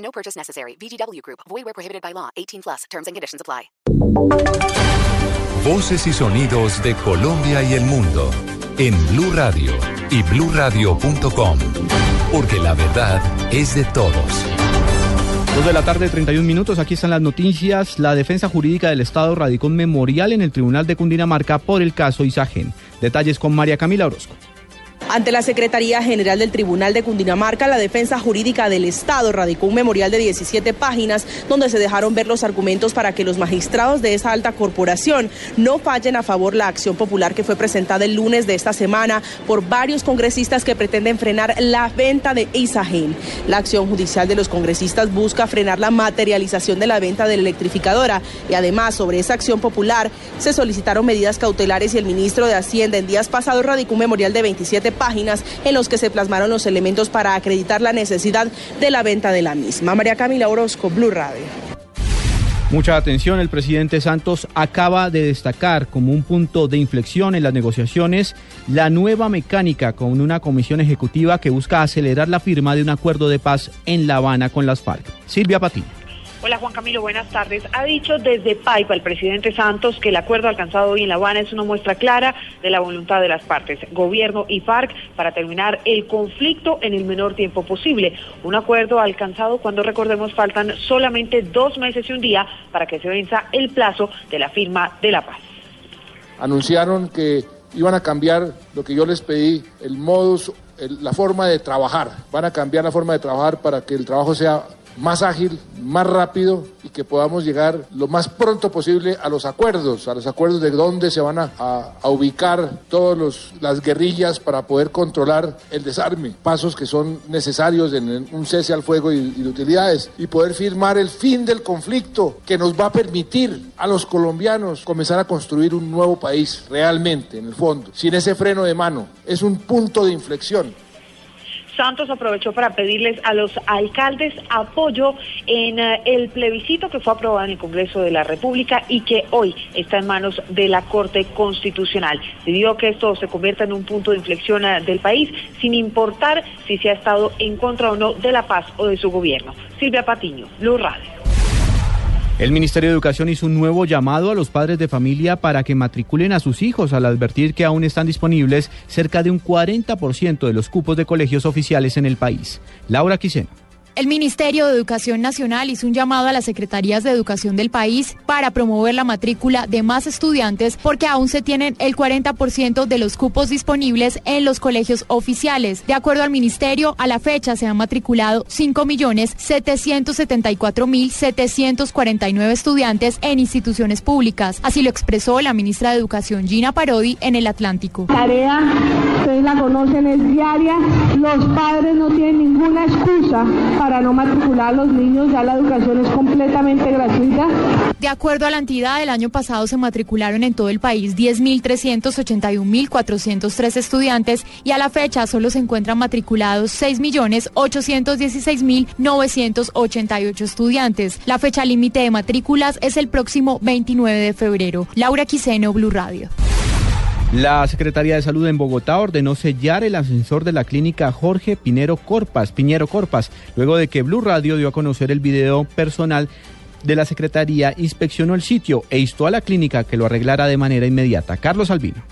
No purchase necessary. VGW Group. Void where prohibited by law. 18 plus. Terms and conditions apply. Voces y sonidos de Colombia y el mundo en Blue Radio y BlueRadio.com, porque la verdad es de todos. Dos de la tarde, 31 minutos. Aquí están las noticias. La defensa jurídica del Estado radicó un memorial en el Tribunal de Cundinamarca por el caso Isagen. Detalles con María Camila Orozco. Ante la Secretaría General del Tribunal de Cundinamarca, la Defensa Jurídica del Estado radicó un memorial de 17 páginas donde se dejaron ver los argumentos para que los magistrados de esa alta corporación no fallen a favor la acción popular que fue presentada el lunes de esta semana por varios congresistas que pretenden frenar la venta de Isagen. La acción judicial de los congresistas busca frenar la materialización de la venta de la electrificadora y además sobre esa acción popular se solicitaron medidas cautelares y el ministro de Hacienda en días pasados radicó un memorial de 27 páginas en los que se plasmaron los elementos para acreditar la necesidad de la venta de la misma. María Camila Orozco, Blue Radio. Mucha atención, el presidente Santos acaba de destacar como un punto de inflexión en las negociaciones la nueva mecánica con una comisión ejecutiva que busca acelerar la firma de un acuerdo de paz en La Habana con las FARC. Silvia Patiño. Hola Juan Camilo, buenas tardes. Ha dicho desde Paipa el presidente Santos que el acuerdo alcanzado hoy en La Habana es una muestra clara de la voluntad de las partes, gobierno y FARC, para terminar el conflicto en el menor tiempo posible. Un acuerdo alcanzado cuando recordemos faltan solamente dos meses y un día para que se venza el plazo de la firma de la paz. Anunciaron que iban a cambiar lo que yo les pedí, el modus, el, la forma de trabajar. Van a cambiar la forma de trabajar para que el trabajo sea más ágil, más rápido y que podamos llegar lo más pronto posible a los acuerdos, a los acuerdos de dónde se van a, a, a ubicar todas las guerrillas para poder controlar el desarme, pasos que son necesarios en un cese al fuego y, y de utilidades y poder firmar el fin del conflicto que nos va a permitir a los colombianos comenzar a construir un nuevo país realmente, en el fondo, sin ese freno de mano. Es un punto de inflexión. Santos aprovechó para pedirles a los alcaldes apoyo en uh, el plebiscito que fue aprobado en el Congreso de la República y que hoy está en manos de la Corte Constitucional. Pidió que esto se convierta en un punto de inflexión uh, del país, sin importar si se ha estado en contra o no de la paz o de su gobierno. Silvia Patiño, Blue Radio. El Ministerio de Educación hizo un nuevo llamado a los padres de familia para que matriculen a sus hijos al advertir que aún están disponibles cerca de un 40% de los cupos de colegios oficiales en el país. Laura Quiseno. El Ministerio de Educación Nacional hizo un llamado a las secretarías de educación del país para promover la matrícula de más estudiantes porque aún se tienen el 40% de los cupos disponibles en los colegios oficiales. De acuerdo al ministerio, a la fecha se han matriculado 5.774.749 estudiantes en instituciones públicas. Así lo expresó la ministra de Educación Gina Parodi en el Atlántico. Tarea, ustedes la conocen, es diaria. Los padres no tienen ninguna excusa para no matricular a los niños, ya la educación es completamente gratuita. De acuerdo a la entidad, el año pasado se matricularon en todo el país 10.381.403 estudiantes y a la fecha solo se encuentran matriculados 6.816.988 estudiantes. La fecha límite de matrículas es el próximo 29 de febrero. Laura Quiseno, Blue Radio. La Secretaría de Salud en Bogotá ordenó sellar el ascensor de la clínica Jorge Pinero Corpas, Piñero Corpas, luego de que Blue Radio dio a conocer el video personal de la Secretaría, inspeccionó el sitio e instó a la clínica que lo arreglara de manera inmediata. Carlos Albino.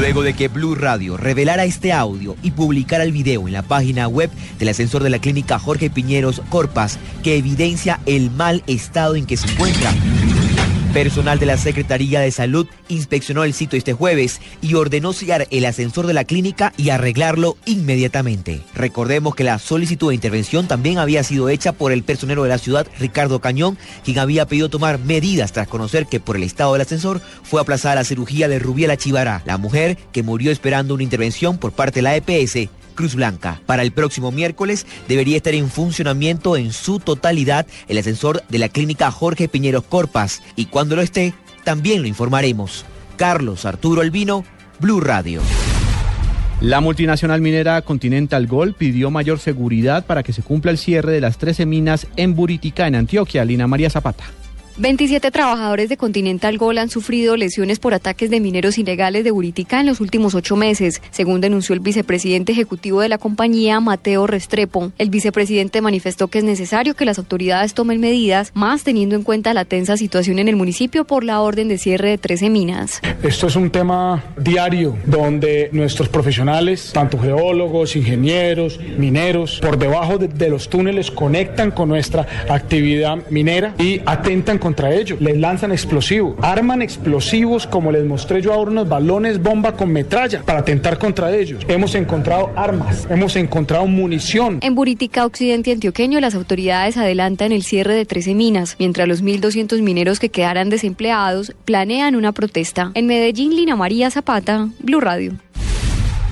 Luego de que Blue Radio revelara este audio y publicara el video en la página web del ascensor de la clínica Jorge Piñeros Corpas, que evidencia el mal estado en que se encuentra. Personal de la Secretaría de Salud inspeccionó el sitio este jueves y ordenó sellar el ascensor de la clínica y arreglarlo inmediatamente. Recordemos que la solicitud de intervención también había sido hecha por el personero de la ciudad, Ricardo Cañón, quien había pedido tomar medidas tras conocer que por el estado del ascensor fue aplazada la cirugía de Rubiela Chivará, la mujer que murió esperando una intervención por parte de la EPS Cruz Blanca. Para el próximo miércoles debería estar en funcionamiento en su totalidad el ascensor de la clínica Jorge Piñeros Corpas y cuando lo esté, también lo informaremos. Carlos Arturo Albino, Blue Radio. La multinacional minera Continental Gold pidió mayor seguridad para que se cumpla el cierre de las 13 minas en Buritica, en Antioquia. Lina María Zapata. 27 trabajadores de Continental Gold han sufrido lesiones por ataques de mineros ilegales de Buritica en los últimos ocho meses, según denunció el vicepresidente ejecutivo de la compañía, Mateo Restrepo. El vicepresidente manifestó que es necesario que las autoridades tomen medidas, más teniendo en cuenta la tensa situación en el municipio por la orden de cierre de 13 minas. Esto es un tema diario donde nuestros profesionales, tanto geólogos, ingenieros, mineros, por debajo de, los túneles conectan con nuestra actividad minera y atentan contra ellos, les lanzan explosivos, arman explosivos como les mostré yo ahora unos balones bomba con metralla para atentar contra ellos. Hemos encontrado armas, hemos encontrado munición. En Buritica Occidente Antioqueño las autoridades adelantan el cierre de 13 minas, mientras los 1.200 mineros que quedarán desempleados planean una protesta. En Medellín, Lina María Zapata, Blue Radio.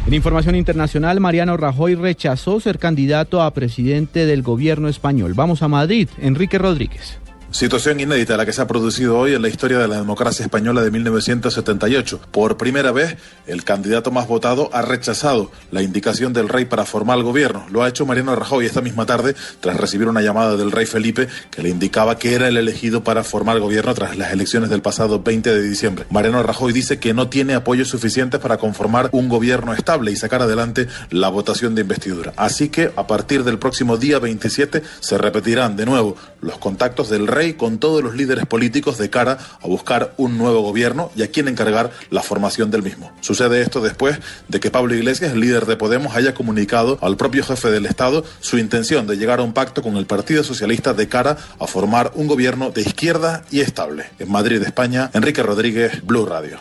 En información internacional, Mariano Rajoy rechazó ser candidato a presidente del gobierno español. Vamos a Madrid, Enrique Rodríguez. Situación inédita la que se ha producido hoy en la historia de la democracia española de 1978. Por primera vez, el candidato más votado ha rechazado la indicación del rey para formar el gobierno. Lo ha hecho Mariano Rajoy esta misma tarde tras recibir una llamada del rey Felipe que le indicaba que era el elegido para formar el gobierno tras las elecciones del pasado 20 de diciembre. Mariano Rajoy dice que no tiene apoyo suficiente para conformar un gobierno estable y sacar adelante la votación de investidura. Así que a partir del próximo día 27 se repetirán de nuevo los contactos del rey con todos los líderes políticos de cara a buscar un nuevo gobierno y a quien encargar la formación del mismo. Sucede esto después de que Pablo Iglesias, el líder de Podemos, haya comunicado al propio jefe del Estado su intención de llegar a un pacto con el Partido Socialista de cara a formar un gobierno de izquierda y estable. En Madrid, España, Enrique Rodríguez, Blue Radio.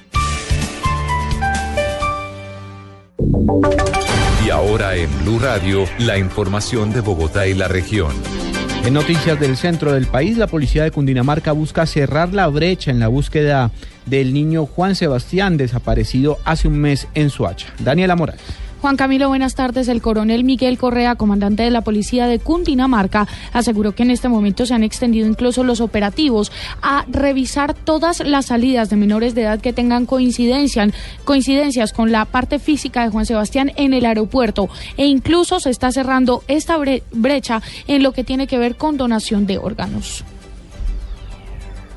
Y ahora en Blue Radio, la información de Bogotá y la región. En noticias del centro del país, la policía de Cundinamarca busca cerrar la brecha en la búsqueda del niño Juan Sebastián desaparecido hace un mes en Suacha. Daniela Morales. Juan Camilo, buenas tardes. El coronel Miguel Correa, comandante de la policía de Cundinamarca, aseguró que en este momento se han extendido incluso los operativos a revisar todas las salidas de menores de edad que tengan coincidencia, coincidencias con la parte física de Juan Sebastián en el aeropuerto e incluso se está cerrando esta brecha en lo que tiene que ver con donación de órganos.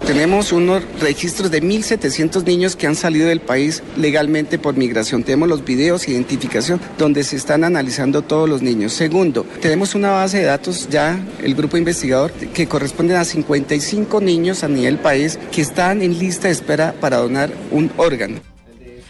Tenemos unos registros de 1.700 niños que han salido del país legalmente por migración. Tenemos los videos de identificación donde se están analizando todos los niños. Segundo, tenemos una base de datos ya, el grupo investigador, que corresponden a 55 niños a nivel país que están en lista de espera para donar un órgano.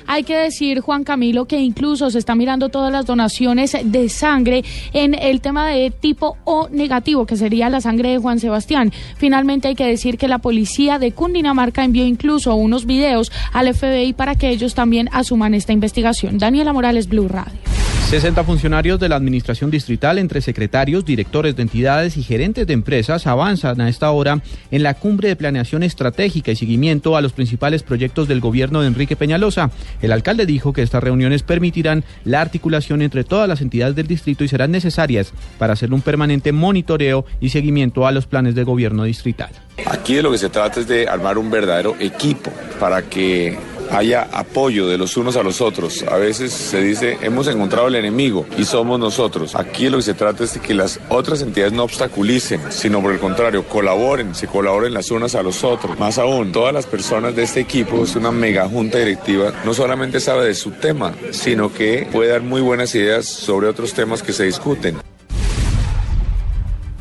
Hay que decir, Juan Camilo, que incluso se está mirando todas las donaciones de sangre en el tema de tipo O negativo, que sería la sangre de Juan Sebastián. Finalmente hay que decir que la policía de Cundinamarca envió incluso unos videos al FBI para que ellos también asuman esta investigación. Daniela Morales, Blue Radio. 60 funcionarios de la Administración Distrital, entre secretarios, directores de entidades y gerentes de empresas, avanzan a esta hora en la cumbre de planeación estratégica y seguimiento a los principales proyectos del gobierno de Enrique Peñalosa. El alcalde dijo que estas reuniones permitirán la articulación entre todas las entidades del distrito y serán necesarias para hacer un permanente monitoreo y seguimiento a los planes de gobierno distrital. Aquí de lo que se trata es de armar un verdadero equipo para que haya apoyo de los unos a los otros. A veces se dice, hemos encontrado el enemigo y somos nosotros. Aquí lo que se trata es de que las otras entidades no obstaculicen, sino por el contrario, colaboren, se colaboren las unas a los otros. Más aún, todas las personas de este equipo, es una mega junta directiva, no solamente sabe de su tema, sino que puede dar muy buenas ideas sobre otros temas que se discuten.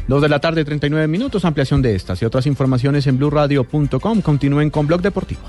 Dos de la tarde, 39 minutos, ampliación de estas y otras informaciones en blurradio.com. Continúen con Blog Deportivo.